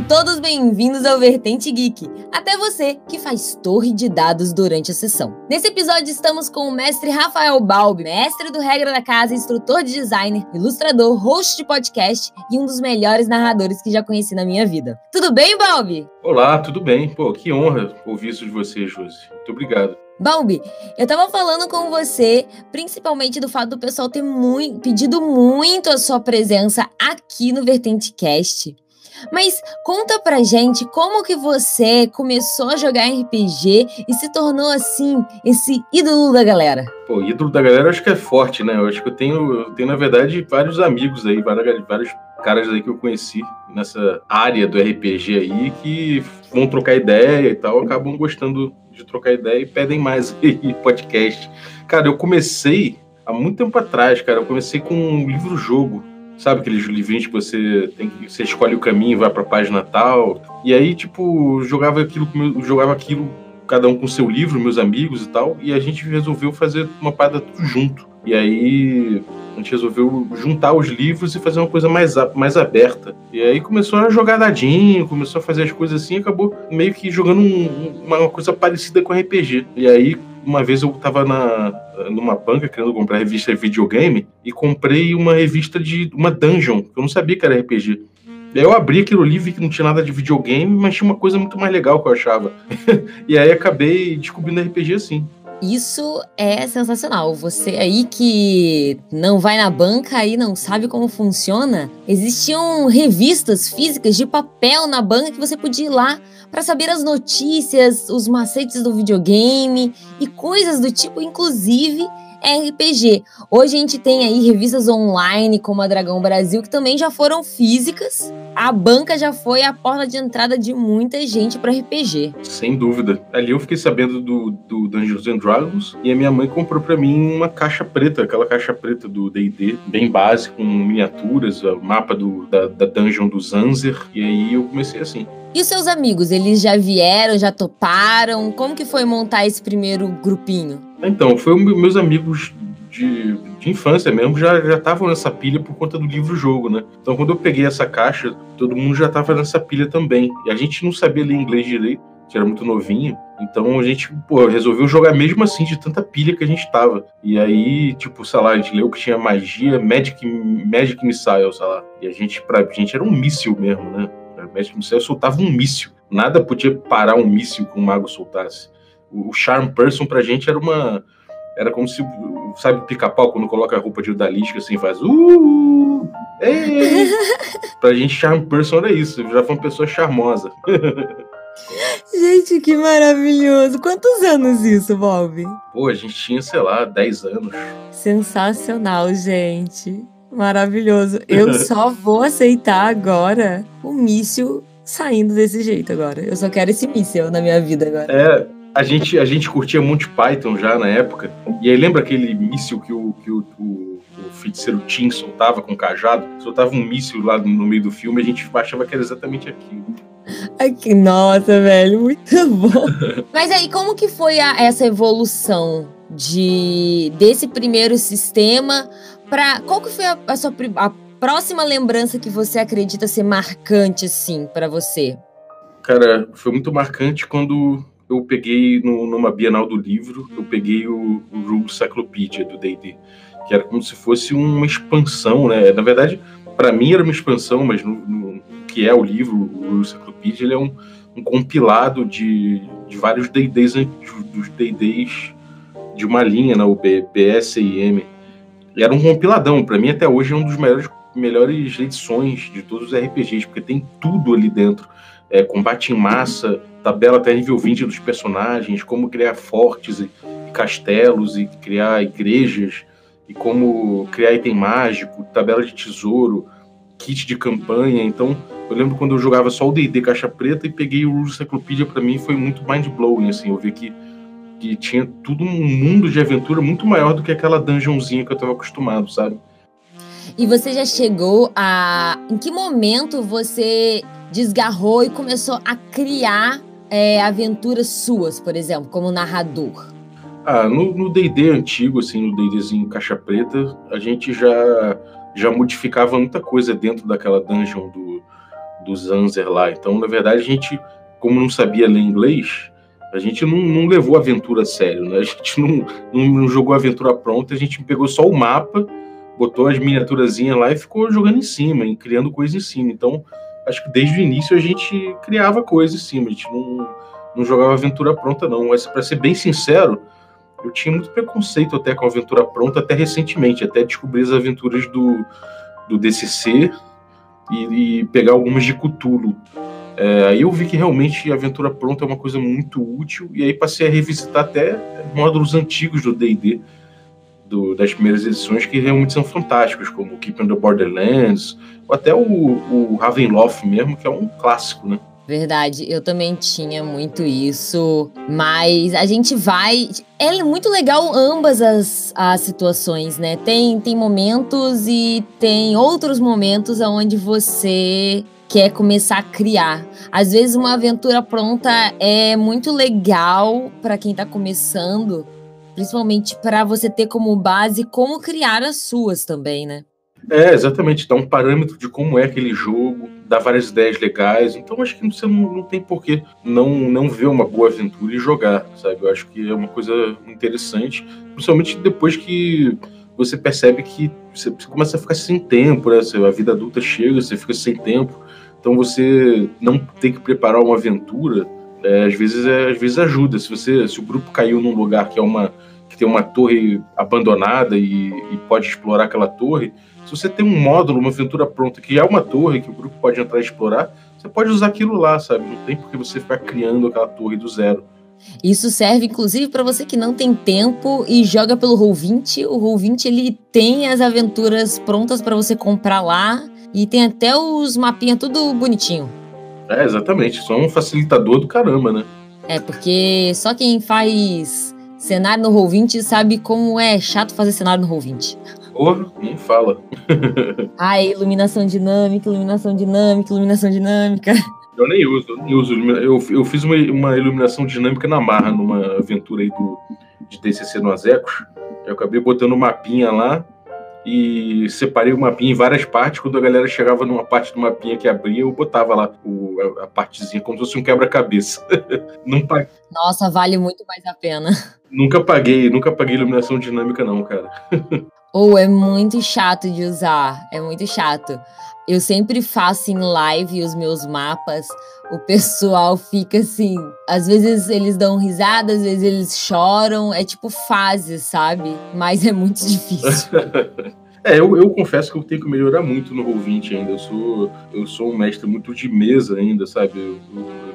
Sejam todos bem-vindos ao Vertente Geek, até você que faz torre de dados durante a sessão. Nesse episódio estamos com o mestre Rafael Balbi, mestre do Regra da Casa, instrutor de designer, ilustrador, host de podcast e um dos melhores narradores que já conheci na minha vida. Tudo bem, Balbi? Olá, tudo bem. Pô, que honra ouvir isso de você, Josi. Muito obrigado. Balbi, eu tava falando com você, principalmente do fato do pessoal ter muito, pedido muito a sua presença aqui no Vertente Cast. Mas conta pra gente como que você começou a jogar RPG e se tornou assim esse ídolo da galera. Pô, ídolo da galera acho que é forte, né? Eu acho que eu tenho, eu tenho na verdade vários amigos aí, vários, vários caras aí que eu conheci nessa área do RPG aí que vão trocar ideia e tal, acabam gostando de trocar ideia e pedem mais aí podcast. Cara, eu comecei há muito tempo atrás, cara. Eu comecei com um livro-jogo Sabe aqueles livrinhos que você tem que você escolhe o caminho, vai para página tal. E aí, tipo, jogava aquilo, jogava aquilo cada um com seu livro, meus amigos e tal, e a gente resolveu fazer uma parada tudo junto. E aí a gente resolveu juntar os livros e fazer uma coisa mais, mais aberta. E aí começou a jogar dadinho, começou a fazer as coisas assim, acabou meio que jogando um, uma coisa parecida com RPG. E aí uma vez eu tava na, numa banca querendo comprar revista de videogame e comprei uma revista de uma dungeon, que eu não sabia que era RPG. Eu abri aquilo ali, vi que não tinha nada de videogame, mas tinha uma coisa muito mais legal que eu achava. e aí acabei descobrindo RPG assim. Isso é sensacional. Você aí que não vai na banca e não sabe como funciona, existiam revistas físicas de papel na banca que você podia ir lá para saber as notícias, os macetes do videogame e coisas do tipo, inclusive RPG. Hoje a gente tem aí revistas online como a Dragão Brasil, que também já foram físicas. A banca já foi a porta de entrada de muita gente para RPG. Sem dúvida. Ali eu fiquei sabendo do, do Dungeons and Dragons e a minha mãe comprou para mim uma caixa preta, aquela caixa preta do D&D, bem básica, com miniaturas, o mapa do, da, da dungeon do Zanzer. E aí eu comecei assim. E os seus amigos, eles já vieram, já toparam? Como que foi montar esse primeiro grupinho? Então, foi meus amigos de, de infância mesmo já estavam nessa pilha por conta do livro-jogo, né? Então, quando eu peguei essa caixa, todo mundo já estava nessa pilha também. E a gente não sabia ler inglês direito, que era muito novinho. Então a gente, pô, resolveu jogar mesmo assim, de tanta pilha que a gente tava. E aí, tipo, sei lá, a gente leu que tinha magia, Magic, Magic Missile, sei lá. E a gente, pra gente, era um míssil mesmo, né? Magic Missile soltava um míssil. Nada podia parar um míssil que um mago soltasse o Charm Person pra gente era uma. Era como se, sabe, pica-pau quando coloca a roupa de odalisca assim, faz. Uh! Ei! pra gente, Charm Person era isso, já foi uma pessoa charmosa. Gente, que maravilhoso! Quantos anos isso, Bob? Pô, a gente tinha, sei lá, 10 anos. Sensacional, gente. Maravilhoso. Eu só vou aceitar agora o míssil saindo desse jeito agora. Eu só quero esse míssil na minha vida agora. É, a gente, a gente curtia Monty Python já na época. E aí lembra aquele míssil que o, que o, o, o feiticeiro Tim soltava com o cajado? Soltava um míssil lá no meio do filme e a gente achava que era exatamente aquilo. Ai, que nossa, velho, muito bom. Mas aí, como que foi a, essa evolução de desse primeiro sistema para qual que foi a, a sua a próxima lembrança que você acredita ser marcante assim para você? Cara, foi muito marcante quando eu peguei no, numa Bienal do Livro, eu peguei o, o Cyclopedia do D&D, que era como se fosse uma expansão, né? Na verdade, para mim era uma expansão, mas no, no, que é o livro, o Cyclopedia, ele é um, um compilado de, de vários D&Ds, dos D&Ds de uma linha, né? o BSIM. Era um compiladão, para mim até hoje é um dos melhores melhores edições de todos os RPGs, porque tem tudo ali dentro. É, combate em massa, tabela até nível 20 dos personagens, como criar fortes e, e castelos e criar igrejas, e como criar item mágico, tabela de tesouro, kit de campanha. Então, eu lembro quando eu jogava só o D&D caixa preta e peguei o Rules Cyclopedia, para mim foi muito mind-blowing, assim, eu vi que, que tinha tudo um mundo de aventura muito maior do que aquela dungeonzinha que eu estava acostumado, sabe? E você já chegou a... Em que momento você desgarrou e começou a criar é, aventuras suas, por exemplo, como narrador? Ah, no D&D antigo, assim, no D&Dzinho caixa preta, a gente já já modificava muita coisa dentro daquela dungeon do, do Zanzer lá. Então, na verdade, a gente, como não sabia ler inglês, a gente não, não levou a aventura a sério, né? A gente não, não, não jogou a aventura pronta, a gente pegou só o mapa, botou as miniaturazinhas lá e ficou jogando em cima, criando coisas em cima. Então, acho que desde o início a gente criava coisas em cima, a gente não, não jogava aventura pronta, não. Mas, para ser bem sincero, eu tinha muito preconceito até com a aventura pronta, até recentemente, até descobrir as aventuras do, do DCC e, e pegar algumas de Cthulhu. É, aí eu vi que realmente a aventura pronta é uma coisa muito útil, e aí passei a revisitar até módulos antigos do DD, das primeiras edições, que realmente são fantásticos, como Keeping the Borderlands, ou até o, o Ravenloft mesmo, que é um clássico, né? Verdade, eu também tinha muito isso, mas a gente vai. É muito legal ambas as, as situações, né? Tem, tem momentos e tem outros momentos onde você quer começar a criar. Às vezes uma aventura pronta é muito legal para quem tá começando, principalmente para você ter como base como criar as suas também, né? É, exatamente, dá um parâmetro de como é aquele jogo, dá várias ideias legais. Então acho que você não, não tem por que não, não ver uma boa aventura e jogar, sabe? Eu acho que é uma coisa interessante, principalmente depois que você percebe que você, começa a ficar sem tempo, né? A vida adulta chega, você fica sem tempo. Então você não tem que preparar uma aventura, é, às vezes é, às vezes ajuda. Se você se o grupo caiu num lugar que é uma que tem uma torre abandonada e, e pode explorar aquela torre, se você tem um módulo, uma aventura pronta, que é uma torre que o grupo pode entrar e explorar, você pode usar aquilo lá, sabe? Não tem porque você ficar criando aquela torre do zero. Isso serve inclusive para você que não tem tempo e joga pelo Roll20. O Roll20 ele tem as aventuras prontas para você comprar lá e tem até os mapinhas tudo bonitinho. É, exatamente. Só um facilitador do caramba, né? É, porque só quem faz cenário no Roll20 sabe como é chato fazer cenário no Roll20. Porra, nem fala. Ai, iluminação dinâmica, iluminação dinâmica, iluminação dinâmica. Eu nem uso, eu nem uso. Eu, eu fiz uma, uma iluminação dinâmica na marra numa aventura aí do, de TCC no Azecos. Eu acabei botando um mapinha lá e separei o mapinha em várias partes. Quando a galera chegava numa parte do mapinha que abria, eu botava lá o, a, a partezinha como se fosse um quebra-cabeça. Não paguei. Nossa, vale muito mais a pena. Nunca paguei, nunca paguei iluminação dinâmica, não, cara. Ou é muito chato de usar, é muito chato. Eu sempre faço em live os meus mapas, o pessoal fica assim, às vezes eles dão risada, às vezes eles choram, é tipo fase, sabe? Mas é muito difícil. É, eu, eu, confesso que eu tenho que melhorar muito no Roll20 ainda. Eu sou, eu sou um mestre muito de mesa ainda, sabe?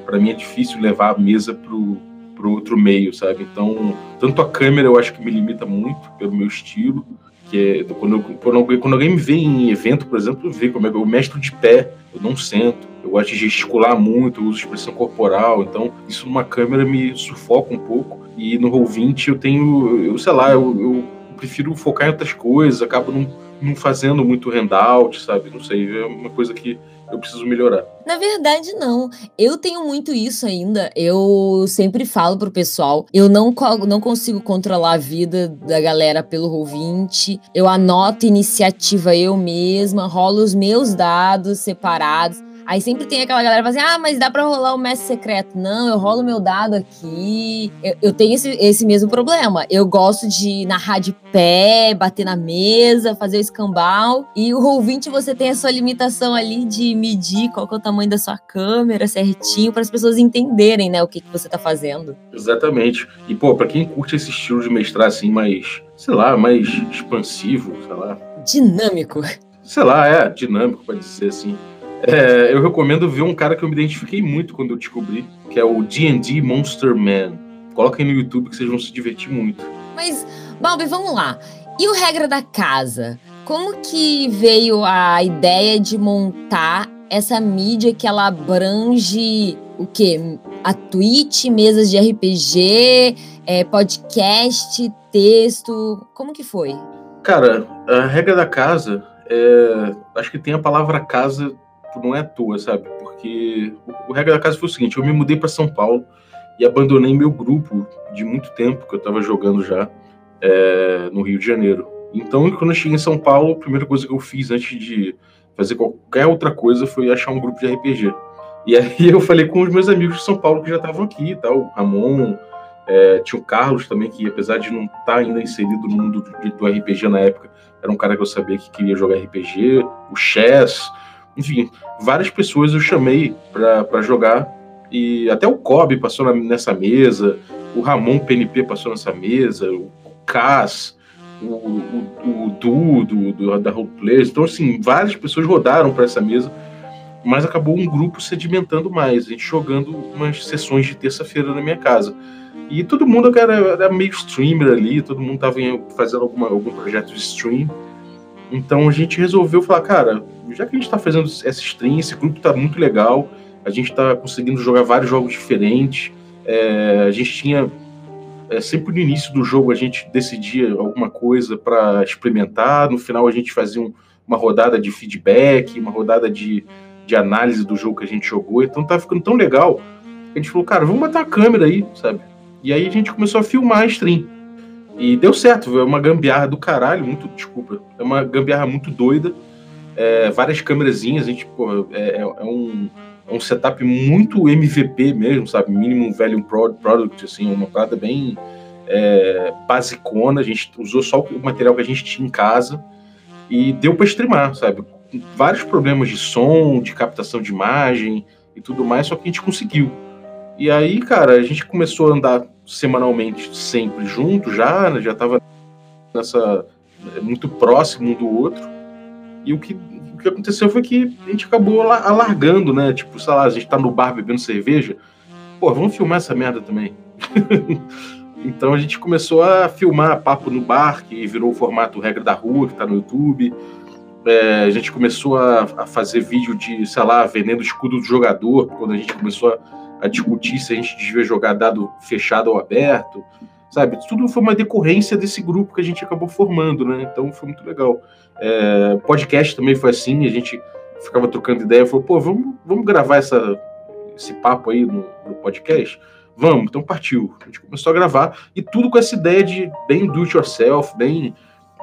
Para mim é difícil levar a mesa pro, pro outro meio, sabe? Então, tanto a câmera eu acho que me limita muito pelo meu estilo, que é, quando, quando, quando, alguém me vê em evento, por exemplo, vê como é que eu mestro de pé, eu não sento, eu gosto de gesticular muito, eu uso expressão corporal, então isso numa câmera me sufoca um pouco. E no Roll20 eu tenho, eu sei lá, eu, eu prefiro focar em outras coisas, acabo não, não fazendo muito handout, sabe? Não sei, é uma coisa que eu preciso melhorar. Na verdade, não. Eu tenho muito isso ainda. Eu sempre falo pro pessoal, eu não, não consigo controlar a vida da galera pelo Roll20. Eu anoto iniciativa eu mesma, rolo os meus dados separados. Aí sempre tem aquela galera que fala assim: ah, mas dá pra rolar o mestre secreto. Não, eu rolo meu dado aqui. Eu, eu tenho esse, esse mesmo problema. Eu gosto de narrar de pé, bater na mesa, fazer o escambau. E o Roll20 você tem a sua limitação ali de medir qual é o tamanho da sua câmera certinho, para as pessoas entenderem, né, o que, que você tá fazendo. Exatamente. E, pô, pra quem curte esse estilo de mestrar assim, mais, sei lá, mais expansivo, sei lá. Dinâmico. Sei lá, é, dinâmico, pode dizer assim. É, eu recomendo ver um cara que eu me identifiquei muito quando eu descobri, que é o D&D Monster Man. Coloquem no YouTube que vocês vão se divertir muito. Mas, Balbi, vamos lá. E o Regra da Casa? Como que veio a ideia de montar essa mídia que ela abrange o quê? A Twitch, mesas de RPG, é, podcast, texto. Como que foi? Cara, a regra da casa, é, acho que tem a palavra casa não é à toa, sabe? Porque o, o regra da casa foi o seguinte: eu me mudei para São Paulo e abandonei meu grupo de muito tempo que eu estava jogando já é, no Rio de Janeiro. Então, quando eu cheguei em São Paulo, a primeira coisa que eu fiz antes de fazer qualquer outra coisa foi achar um grupo de RPG. E aí eu falei com os meus amigos de São Paulo que já estavam aqui, tá? o Ramon, é, tinha o Carlos também, que apesar de não estar tá ainda inserido no mundo do, do, RPG na época, era um cara que eu sabia que queria jogar RPG, o Chess, enfim, várias pessoas eu chamei para jogar, e até o Kobe passou na, nessa mesa, o Ramon PNP passou nessa mesa, o Cass, o, o, o Du do, do, da Roleplayers, então assim, várias pessoas rodaram para essa mesa, mas acabou um grupo sedimentando mais, a gente jogando umas sessões de terça-feira na minha casa. E todo mundo era, era meio streamer ali, todo mundo estava fazendo alguma, algum projeto de stream. Então a gente resolveu falar, cara, já que a gente está fazendo essa stream, esse grupo está muito legal, a gente está conseguindo jogar vários jogos diferentes. É, a gente tinha é, sempre no início do jogo a gente decidia alguma coisa para experimentar, no final a gente fazia um, uma rodada de feedback, uma rodada de, de análise do jogo que a gente jogou. Então tá ficando tão legal. A gente falou, cara, vamos botar a câmera aí, sabe? E aí a gente começou a filmar a stream. E deu certo, é uma gambiarra do caralho, muito, desculpa, é uma gambiarra muito doida. É, várias câmerazinhas, a gente, pô, é, é, é um, é um setup muito MVP mesmo, sabe? Minimum Value Product, assim, uma parada bem é, basicona. A gente usou só o material que a gente tinha em casa e deu para streamar, sabe? Vários problemas de som, de captação de imagem e tudo mais, só que a gente conseguiu. E aí, cara, a gente começou a andar semanalmente sempre junto já, né? já estava nessa muito próximo um do outro. E o que, o que aconteceu foi que a gente acabou alargando, né? Tipo, sei lá, a gente tá no bar bebendo cerveja. Pô, vamos filmar essa merda também. então a gente começou a filmar papo no bar, que virou o formato Regra da Rua, que tá no YouTube. É, a gente começou a, a, fazer vídeo de, sei lá, vendendo escudo do jogador, quando a gente começou a a discutir se a gente devia jogar dado fechado ou aberto, sabe? Tudo foi uma decorrência desse grupo que a gente acabou formando, né? Então foi muito legal. É, podcast também foi assim, a gente ficava trocando ideia, falou, pô, vamos, vamos gravar essa, esse papo aí no, no podcast? Vamos, então partiu. A gente começou a gravar e tudo com essa ideia de bem do it yourself, bem,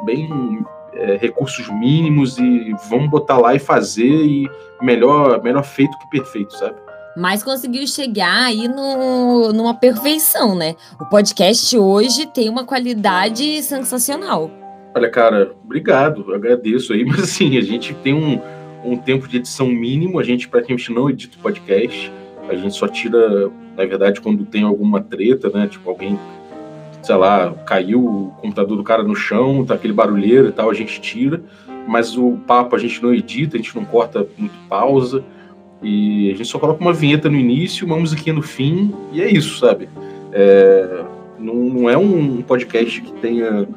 bem é, recursos mínimos e vamos botar lá e fazer e melhor, melhor feito que perfeito, sabe? Mas conseguiu chegar aí no, numa perfeição, né? O podcast hoje tem uma qualidade sensacional. Olha, cara, obrigado, agradeço aí, mas assim, a gente tem um, um tempo de edição mínimo, a gente praticamente não edita o podcast, a gente só tira, na verdade, quando tem alguma treta, né? Tipo, alguém, sei lá, caiu o computador do cara no chão, tá aquele barulheiro e tal, a gente tira, mas o papo a gente não edita, a gente não corta muito pausa. E a gente só coloca uma vinheta no início, uma musiquinha no fim, e é isso, sabe? É, não, não, é um podcast que tenha,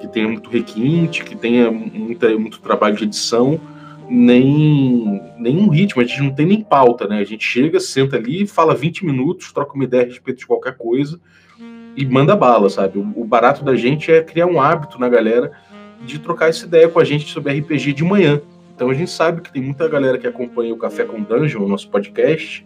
que tenha muito requinte, que tenha muita, muito trabalho de edição, nem, nem um ritmo, a gente não tem nem pauta, né? A gente chega, senta ali, fala 20 minutos, troca uma ideia a respeito de qualquer coisa e manda bala, sabe? O, o barato da gente é criar um hábito na galera de trocar essa ideia com a gente sobre RPG de manhã. Então a gente sabe que tem muita galera que acompanha o Café com Dungeon, o nosso podcast,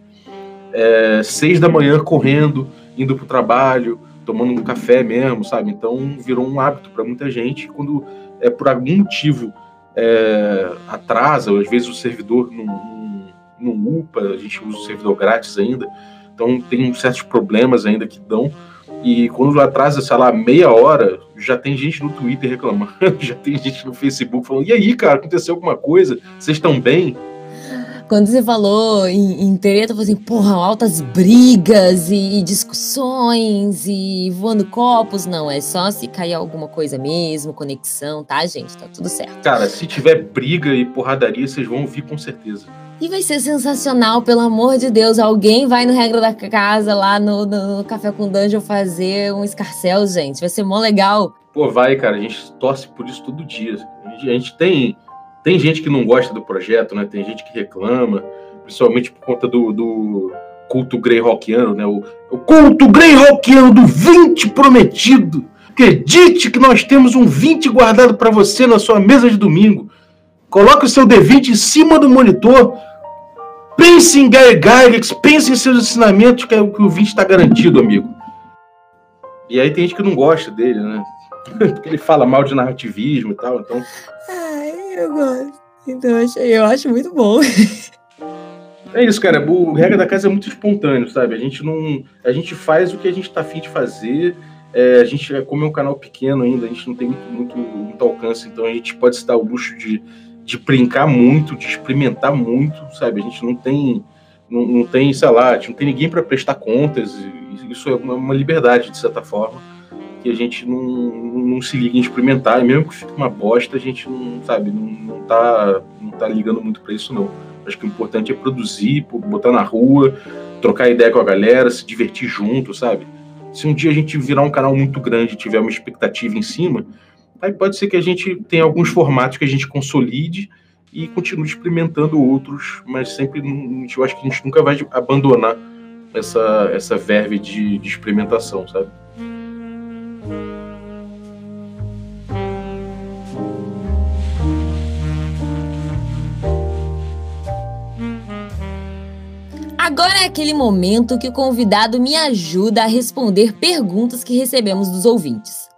é, seis da manhã correndo, indo para o trabalho, tomando um café mesmo, sabe? Então virou um hábito para muita gente. Quando é por algum motivo é, atrasa, às vezes o servidor não, não, não upa, a gente usa o servidor grátis ainda, então tem certos problemas ainda que dão. E quando atrasa, sei lá, meia hora, já tem gente no Twitter reclamando, já tem gente no Facebook falando: e aí, cara, aconteceu alguma coisa? Vocês estão bem? Quando você falou em, em treta, eu falei assim, porra, altas brigas e, e, discussões e voando copos. Não, é só se cair alguma coisa mesmo, conexão, tá, gente? Tá tudo certo. Cara, se tiver briga e porradaria, vocês vão ouvir com certeza. E vai ser sensacional, pelo amor de Deus. Alguém vai no Regra da Casa, lá no, no Café com Dungeon, fazer um escarcel, gente. Vai ser mó legal. Pô, vai, cara. A gente torce por isso todo dia. A gente, a gente tem, tem gente que não gosta do projeto, né? Tem gente que reclama, principalmente por conta do, do culto grey rockiano, né? O, o culto grey rockiano do 20 prometido. Acredite que nós temos um 20 guardado para você na sua mesa de domingo. Coloque o seu D20 em cima do monitor. Pense em Gary Gygax, pense em seus ensinamentos, que, é o que o 20 está garantido, amigo. E aí tem gente que não gosta dele, né? Porque ele fala mal de narrativismo e tal, então. Ai, eu gosto. Então eu, acho muito bom. É isso, cara. O regra da casa é muito espontâneo, sabe? A gente não. A gente faz o que a gente tá afim de fazer. É, a gente, como é um canal pequeno ainda, a gente não tem muito, muito, muito alcance, então a gente pode se dar o luxo de, de brincar muito, de experimentar muito, sabe? A gente não tem. Não, não tem, sei lá, não tem ninguém para prestar contas. Isso é uma, uma liberdade, de certa forma que a gente não, não se liga em experimentar, e mesmo que fique uma bosta, a gente não, sabe, não, não, tá, não tá ligando muito para isso, não. Acho que o importante é produzir, botar na rua, trocar ideia com a galera, se divertir junto, sabe? Se um dia a gente virar um canal muito grande e tiver uma expectativa em cima, aí pode ser que a gente tenha alguns formatos que a gente consolide e continue experimentando outros, mas sempre eu acho que a gente nunca vai abandonar essa, essa verve de, de experimentação, sabe? Agora é aquele momento que o convidado me ajuda a responder perguntas que recebemos dos ouvintes.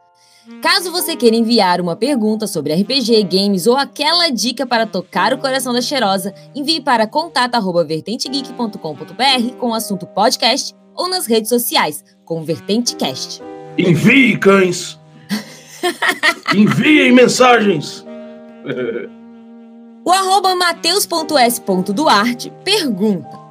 Caso você queira enviar uma pergunta sobre RPG, games ou aquela dica para tocar o coração da cheirosa, envie para contato@vertentegeek.com.br com o assunto podcast ou nas redes sociais com VertenteCast. Envie, cães! Enviem mensagens! o arroba mateus.s.duarte pergunta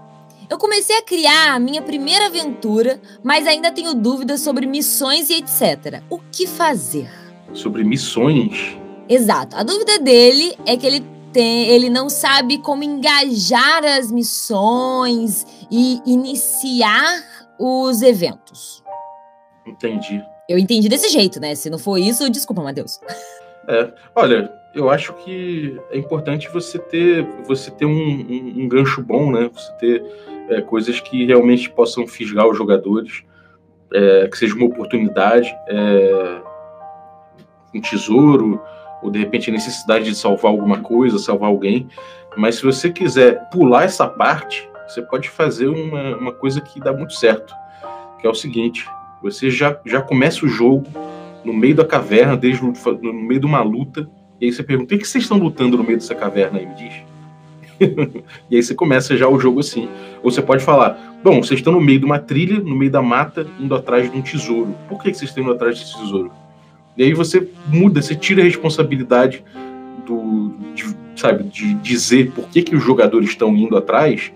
eu comecei a criar a minha primeira aventura, mas ainda tenho dúvidas sobre missões e etc. O que fazer? Sobre missões? Exato. A dúvida dele é que ele tem, ele não sabe como engajar as missões e iniciar os eventos. Entendi. Eu entendi desse jeito, né? Se não for isso, desculpa, Matheus. É, olha, eu acho que é importante você ter, você ter um, um, um gancho bom, né? Você ter é, coisas que realmente possam fisgar os jogadores, é, que seja uma oportunidade, é, um tesouro, ou de repente a necessidade de salvar alguma coisa, salvar alguém. Mas se você quiser pular essa parte, você pode fazer uma, uma coisa que dá muito certo, que é o seguinte: você já, já começa o jogo no meio da caverna, desde no, meio de uma luta, e aí você pergunta: o que vocês estão lutando no meio dessa caverna aí? Me diz. e aí você começa já o jogo assim. Ou você pode falar: bom, vocês estão no meio de uma trilha, no meio da mata, indo atrás de um tesouro. Por que vocês estão indo atrás desse tesouro? E aí você muda, você tira a responsabilidade do, de, sabe, de dizer por que, que os jogadores estão indo atrás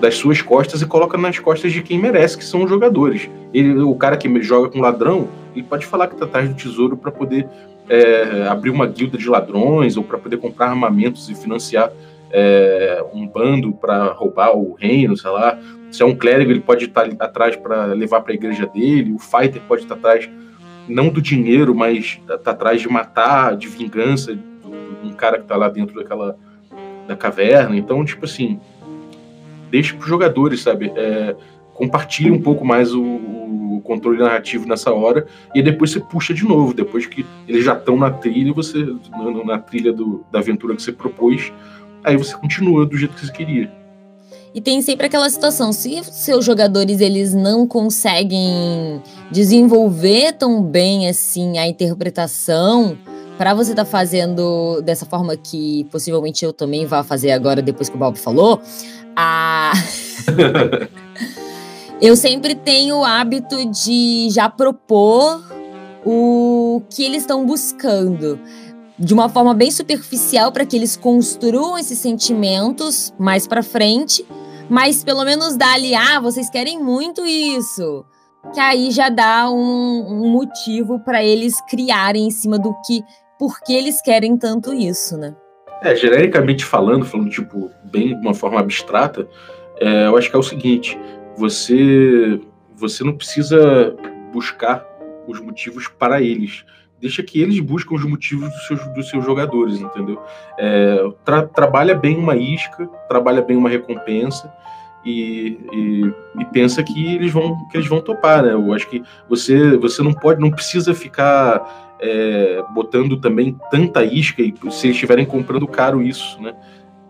das suas costas e coloca nas costas de quem merece, que são os jogadores. Ele, o cara que joga com ladrão, ele pode falar que está atrás do tesouro para poder é, abrir uma guilda de ladrões ou para poder comprar armamentos e financiar é, um bando para roubar o reino, sei lá. Se é um clérigo, ele pode estar atrás para levar para a igreja dele. O fighter pode estar atrás não do dinheiro, mas tá, tá atrás de matar, de vingança, de um cara que está lá dentro daquela da caverna. Então, tipo assim, deixa para os jogadores, sabe? É, compartilhe um pouco mais o, o, controle narrativo nessa hora e depois você puxa de novo. Depois que eles já estão na trilha, você na, na trilha do, da aventura que você propôs, aí você continua do jeito que você queria. E tem sempre aquela situação, se seus jogadores eles não conseguem desenvolver tão bem assim a interpretação, para você estar tá fazendo dessa forma que possivelmente eu também vá fazer agora depois que o Bob falou, a Eu sempre tenho o hábito de já propor o que eles estão buscando de uma forma bem superficial para que eles construam esses sentimentos mais para frente, mas pelo menos dá ali, ah, vocês querem muito isso. Que aí já dá um, um motivo para eles criarem em cima do que, por que eles querem tanto isso, né? É, genericamente falando, falando tipo, bem de uma forma abstrata, é, eu acho que é o seguinte: você, você não precisa buscar os motivos para eles deixa que eles buscam os motivos dos seus, dos seus jogadores, entendeu? É, tra, trabalha bem uma isca, trabalha bem uma recompensa e, e, e, pensa que eles vão que eles vão topar, né? Eu acho que você você não pode, não precisa ficar é, botando também tanta isca e se eles estiverem comprando caro isso, né?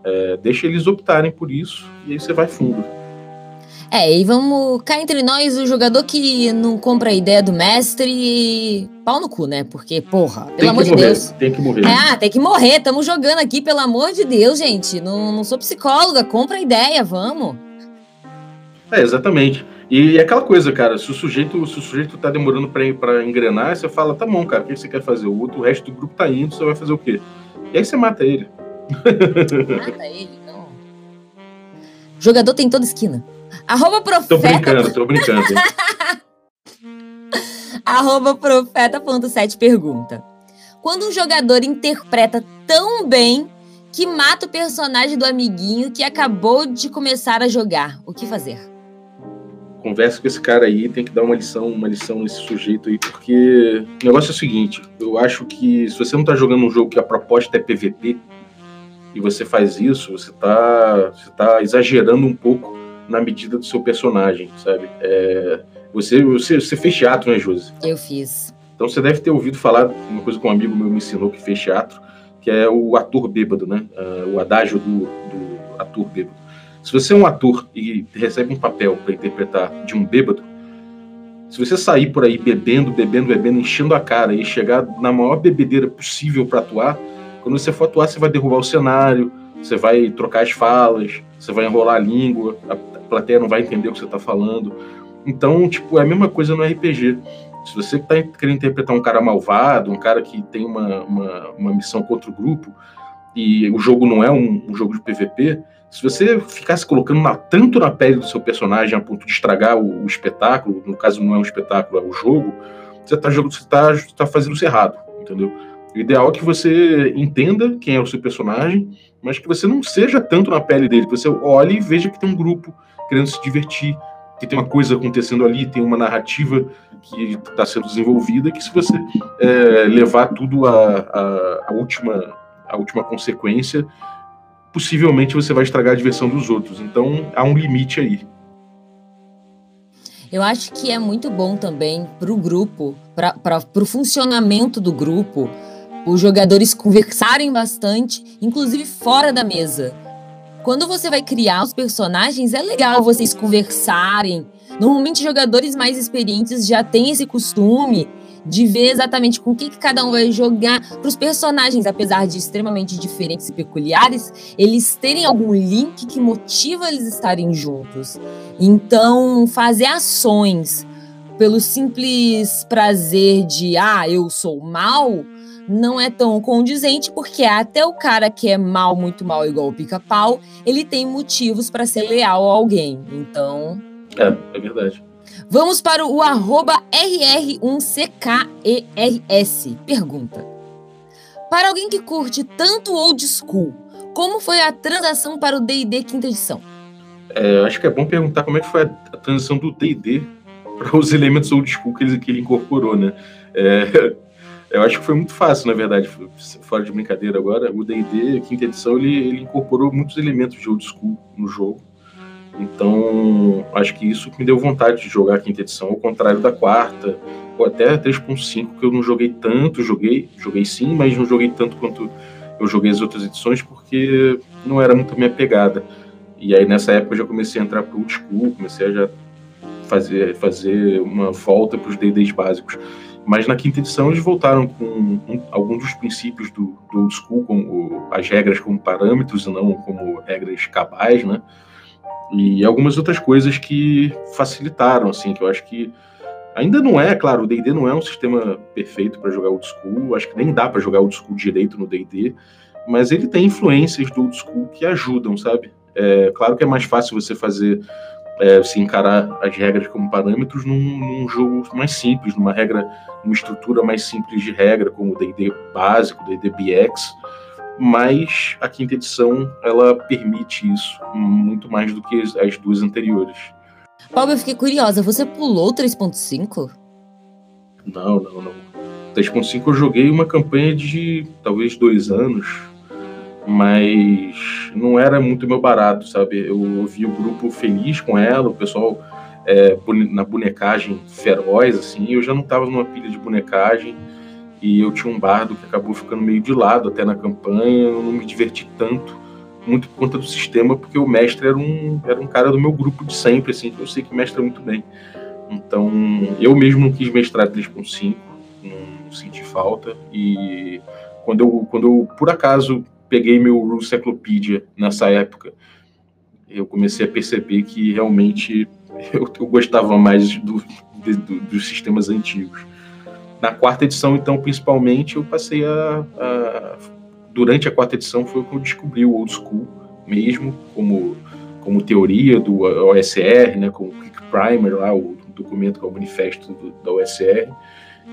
É, deixa eles optarem por isso e aí você vai fundo. É, e vamos cá entre nós, o jogador que não compra a ideia do mestre, pau no cu, né? Porque, porra, pelo amor morrer, de Deus. Tem que morrer. Ah, tem que morrer. Tamo jogando aqui, pelo amor de Deus, gente. Não, não sou psicóloga, compra a ideia, vamos. É, exatamente. E é aquela coisa, cara, se o sujeito, se o sujeito tá demorando pra, pra engrenar, você fala, tá bom, cara, o que você quer fazer? O, outro, o resto do grupo tá indo, você vai fazer o quê? E aí você mata ele. Mata ele, não. Jogador tem toda esquina. Arroba profeta. Tô brincando, tô brincando. Arroba profeta.7 pergunta. Quando um jogador interpreta tão bem que mata o personagem do amiguinho que acabou de começar a jogar, o que fazer? Conversa com esse cara aí, tem que dar uma lição, uma lição nesse sujeito aí, porque o negócio é o seguinte, eu acho que se você não tá jogando um jogo que a proposta é PVP, e você faz isso, você tá, você tá exagerando um pouco na medida do seu personagem, sabe? É, você, você, você fez teatro, né, Josi? Eu fiz. Então você deve ter ouvido falar uma coisa que um amigo meu me ensinou que fez teatro, que é o ator bêbado, né? Uh, o adágio do, do ator bêbado. Se você é um ator e recebe um papel para interpretar de um bêbado, se você sair por aí bebendo, bebendo, bebendo, enchendo a cara e chegar na maior bebedeira possível para atuar, quando você for atuar, você vai derrubar o cenário, você vai trocar as falas, você vai enrolar a língua, plateia não vai entender o que você está falando. Então, tipo, é a mesma coisa no RPG. Se você está querendo interpretar um cara malvado, um cara que tem uma, uma, uma missão contra o grupo, e o jogo não é um, um jogo de PVP, se você ficasse colocando na, tanto na pele do seu personagem a ponto de estragar o, o, espetáculo, no caso não é um espetáculo, é o jogo, você está tá, tá fazendo isso errado, entendeu? O ideal é que você entenda quem é o seu personagem, mas que você não seja tanto na pele dele, que você olhe e veja que tem um grupo querendo se divertir, que tem uma coisa acontecendo ali, tem uma narrativa que está sendo desenvolvida, que se você é, levar tudo a, última, a última consequência, possivelmente você vai estragar a diversão dos outros. Então há um limite aí. Eu acho que é muito bom também para o grupo, para o funcionamento do grupo, os jogadores conversarem bastante, inclusive fora da mesa. Quando você vai criar os personagens, é legal vocês conversarem. Normalmente, jogadores mais experientes já têm esse costume de ver exatamente com o que, que cada um vai jogar para os personagens, apesar de extremamente diferentes e peculiares, eles terem algum link que motiva eles estarem juntos. Então, fazer ações pelo simples prazer de ah, eu sou mal, não é tão condizente, porque até o cara que é mal, muito mal, igual o pica-pau, ele tem motivos para ser leal a alguém. Então. É, é verdade. Vamos para o arroba RR1CKERS. Pergunta. Para alguém que curte tanto old school, como foi a transação para o D&D quinta edição? É, acho que é bom perguntar como é que foi a, transição do D&D para os elementos old school que ele, que ele incorporou, né? É, eu acho que foi muito fácil, na verdade, fora de brincadeira agora. O D&D, quinta edição, ele, ele incorporou muitos elementos de old school no jogo. Então, acho que isso me deu vontade de jogar a quinta edição, ao contrário da quarta, ou até a 3.5, que eu não joguei tanto, joguei, joguei sim, mas não joguei tanto quanto eu joguei as outras edições, porque não era muito a minha pegada. E aí, nessa época, eu já comecei a entrar pro old school, comecei a já fazer, fazer uma volta para os D&Ds básicos. Mas na quinta edição eles voltaram com um, alguns dos princípios do, do old school, como as regras como parâmetros e não como regras cabais, né? E algumas outras coisas que facilitaram, assim, que eu acho que ainda não é, claro, o D&D não é um sistema perfeito para jogar old school, acho que nem dá para jogar old school direito no D&D, mas ele tem influências do old school que ajudam, sabe? É, claro que é mais fácil você fazer é, se encarar as regras como parâmetros num, num, jogo mais simples, numa regra, numa estrutura mais simples de regra, como o D&D básico, D&D BX, mas a quinta edição ela permite isso muito mais do que as duas anteriores. Paulo, eu fiquei curiosa, você pulou 3.5? Não, não, não. 3.5 eu joguei uma campanha de talvez dois anos, mas não era muito meu barato, sabe? Eu vi o grupo feliz com ela, o pessoal é, na bonecagem feroz, assim, eu já não estava numa pilha de bonecagem e eu tinha um bardo que acabou ficando meio de lado até na campanha, eu não me diverti tanto muito por conta do sistema, porque o mestre era um, era um cara do meu grupo de sempre, assim, que eu sei que mestra muito bem. Então, eu mesmo não quis mestrar 3.5, não senti falta, e quando eu, quando eu por acaso, peguei meu Rule Cyclopedia nessa época, eu comecei a perceber que realmente eu, eu gostava mais do, do, dos sistemas antigos. Na quarta edição, então, principalmente, eu passei a, a durante a quarta edição foi quando eu descobri o old school mesmo, como, como teoria do OSR, né, como Quick Primer, lá, o documento que é o manifesto do, da OSR,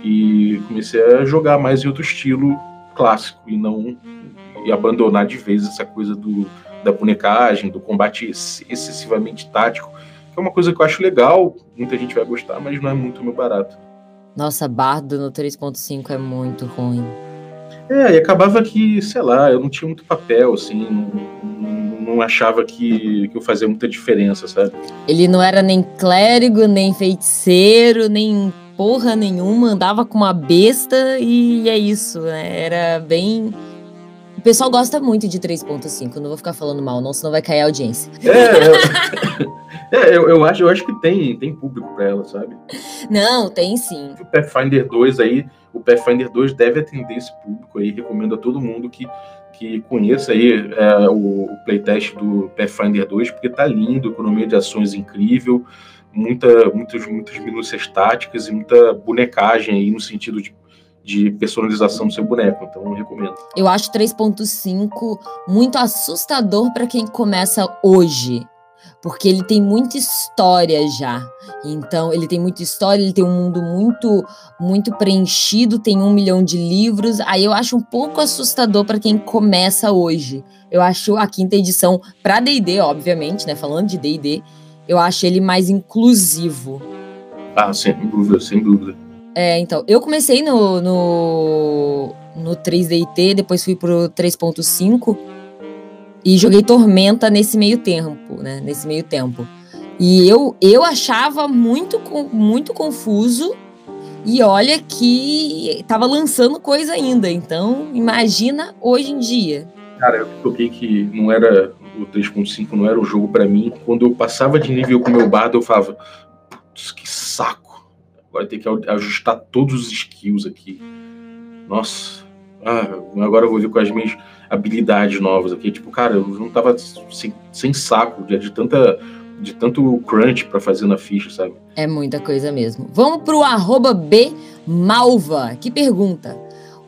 e comecei a jogar mais em outro estilo clássico e não e abandonar de vez essa coisa do, da bonecagem, do combate excessivamente tático, que é uma coisa que eu acho legal, muita gente vai gostar, mas não é muito meu barato. Nossa, Bardo no 3.5 é muito ruim. É, e acabava que, sei lá, eu não tinha muito papel, assim, não, não achava que, que eu fazia muita diferença, sabe? Ele não era nem clérigo, nem feiticeiro, nem porra nenhuma, andava com uma besta e é isso, né? Era bem. O pessoal gosta muito de 3.5, não vou ficar falando mal, não, senão vai cair a audiência. É, eu, é, eu, eu, acho, eu acho que tem, tem público pra ela, sabe? Não, tem sim. O Pathfinder 2 aí o Pathfinder 2 deve atender esse público aí. Recomendo a todo mundo que, que conheça aí é, o, o, playtest do Pathfinder 2, porque tá lindo, economia de ações incrível, muita, muitas, muitas minúcias táticas e muita bonecagem aí no sentido de, de personalização do seu boneco. Então, eu recomendo. Eu acho 3.5 muito assustador para quem começa hoje porque ele tem muita história já. Então, ele tem muita história, ele tem um mundo muito, muito preenchido, tem um milhão de livros. Aí eu acho um pouco assustador para quem começa hoje. Eu acho a quinta edição, para DD, obviamente, né? Falando de DD, eu acho ele mais inclusivo. Ah, sem dúvida, sem dúvida. É, então, eu comecei no, no, no 3DT, depois fui pro 3.5. E joguei Tormenta nesse meio tempo, né? Nesse meio tempo. E eu, eu achava muito, muito confuso. E olha que tava lançando coisa ainda. Então, imagina hoje em dia. Cara, eu toquei que não era o 3.5 não era o jogo para mim. Quando eu passava de nível com o meu bardo, eu falava, putz, que saco. Agora tem que ajustar todos os skills aqui. Nossa. Ah, agora eu vou ver com as minhas habilidades novas aqui. Tipo, cara, eu não tava sem, sem saco de, de tanta de tanto crunch para fazer na ficha, sabe? É muita coisa mesmo. Vamos pro arroba B Malva, que pergunta: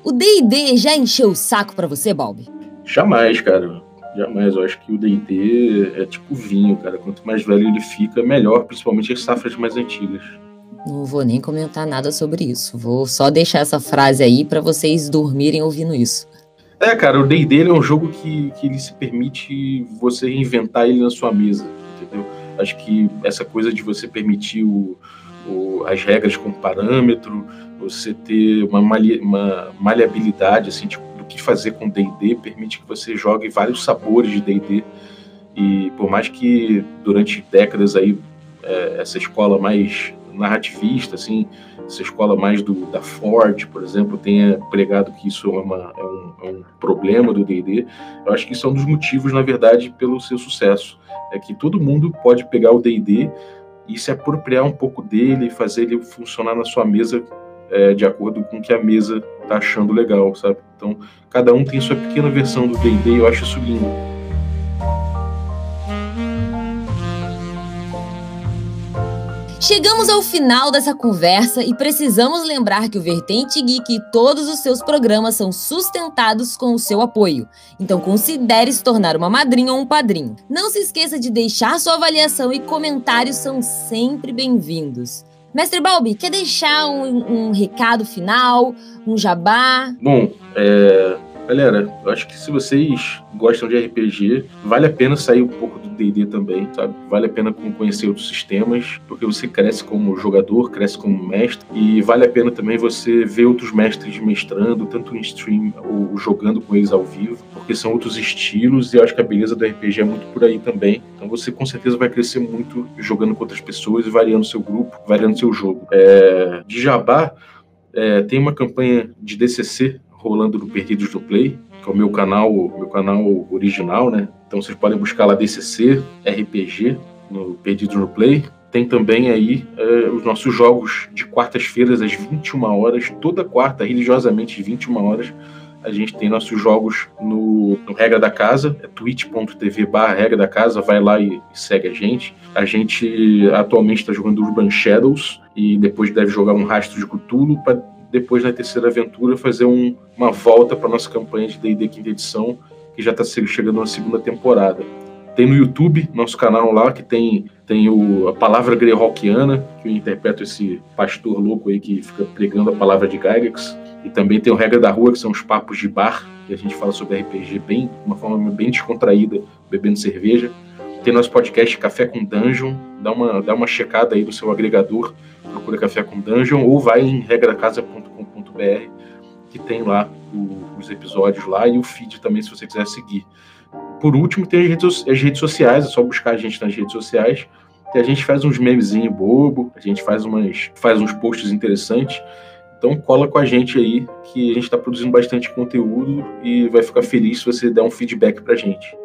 O D&D já encheu o saco para você, Balbi? Jamais, cara. Jamais. Eu acho que o D&D é tipo vinho, cara. Quanto mais velho ele fica, melhor, principalmente as safras mais antigas. Não vou nem comentar nada sobre isso. Vou só deixar essa frase aí para vocês dormirem ouvindo isso. É, cara, o D&D é um jogo que, que ele se permite você reinventar ele na sua mesa, entendeu? Acho que essa coisa de você permitir o, o, as regras como parâmetro, você ter uma, mali, uma maleabilidade assim, tipo, do que fazer com D&D, permite que você jogue vários sabores de D&D. E por mais que durante décadas aí é, essa escola mais narrativista, assim, essa escola mais do, da Ford, por exemplo, tenha pregado que isso é, uma, é, um, é um problema do D&D, eu acho que isso é um dos motivos, na verdade, pelo seu sucesso. É que todo mundo pode pegar o D&D e se apropriar um pouco dele, fazer ele funcionar na sua mesa é, de acordo com o que a mesa tá achando legal, sabe? Então, cada um tem sua pequena versão do D&D e eu acho isso lindo. Chegamos ao final dessa conversa e precisamos lembrar que o Vertente Geek e todos os seus programas são sustentados com o seu apoio. Então considere se tornar uma madrinha ou um padrinho. Não se esqueça de deixar sua avaliação e comentários são sempre bem-vindos. Mestre Balbi, quer deixar um, um recado final, um jabá? Bom, é, galera, eu acho que se vocês gostam de RPG, vale a pena sair um pouco do D&D também, sabe? Vale a pena conhecer outros sistemas, porque você cresce como jogador, cresce como mestre, e vale a pena também você ver outros mestres mestrando, tanto em stream ou jogando com eles ao vivo, porque são outros estilos, e eu acho que a beleza do RPG é muito por aí também. Então você com certeza vai crescer muito jogando com outras pessoas variando seu grupo, variando seu jogo. É, de Jabá, é, tem uma campanha de DCC rolando no Perdidos do Play, que é o meu canal, meu canal original, né? Então vocês podem buscar lá DCC, RPG, no Perdidos no Play. Tem também aí é, os nossos jogos de quartas-feiras às 21 horas, toda quarta, religiosamente às 21 horas, a gente tem nossos jogos no, no Regra da Casa, é twitch.tv barra Regra da Casa, vai lá e, e, segue a gente. A gente atualmente está jogando Urban Shadows e depois deve jogar um Rastro de Cthulhu para depois na terceira aventura fazer um, uma volta para nossa campanha de D&D quinta edição, que já está chegando na segunda temporada. Tem no YouTube, nosso canal lá, que tem, tem o, a palavra greyhawkiana, que eu interpreto esse pastor louco aí que fica pregando a palavra de Gygax. E também tem o Regra da Rua, que são os papos de bar, que a gente fala sobre RPG bem, de uma forma bem descontraída, bebendo cerveja. Tem nosso podcast Café com Dungeon, dá uma, dá uma checada aí no seu agregador, procura Café com Dungeon, ou vai em que tem lá o, os episódios lá e o feed também, se você quiser seguir. Por último, tem as redes, as redes sociais, é só buscar a gente nas redes sociais, que a gente faz uns memezinhos bobo, a gente faz, umas, faz uns posts interessantes, então cola com a gente aí, que a gente está produzindo bastante conteúdo e vai ficar feliz se você der um feedback pra gente.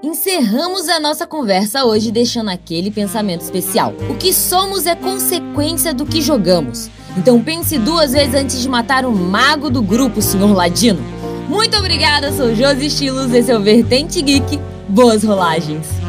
Encerramos a nossa conversa hoje deixando aquele pensamento especial. O que somos é consequência do que jogamos. Então pense duas vezes antes de matar o mago do grupo, senhor Ladino. Muito obrigada, sou Josi Estilos, esse é o Vertente Geek. Boas rolagens!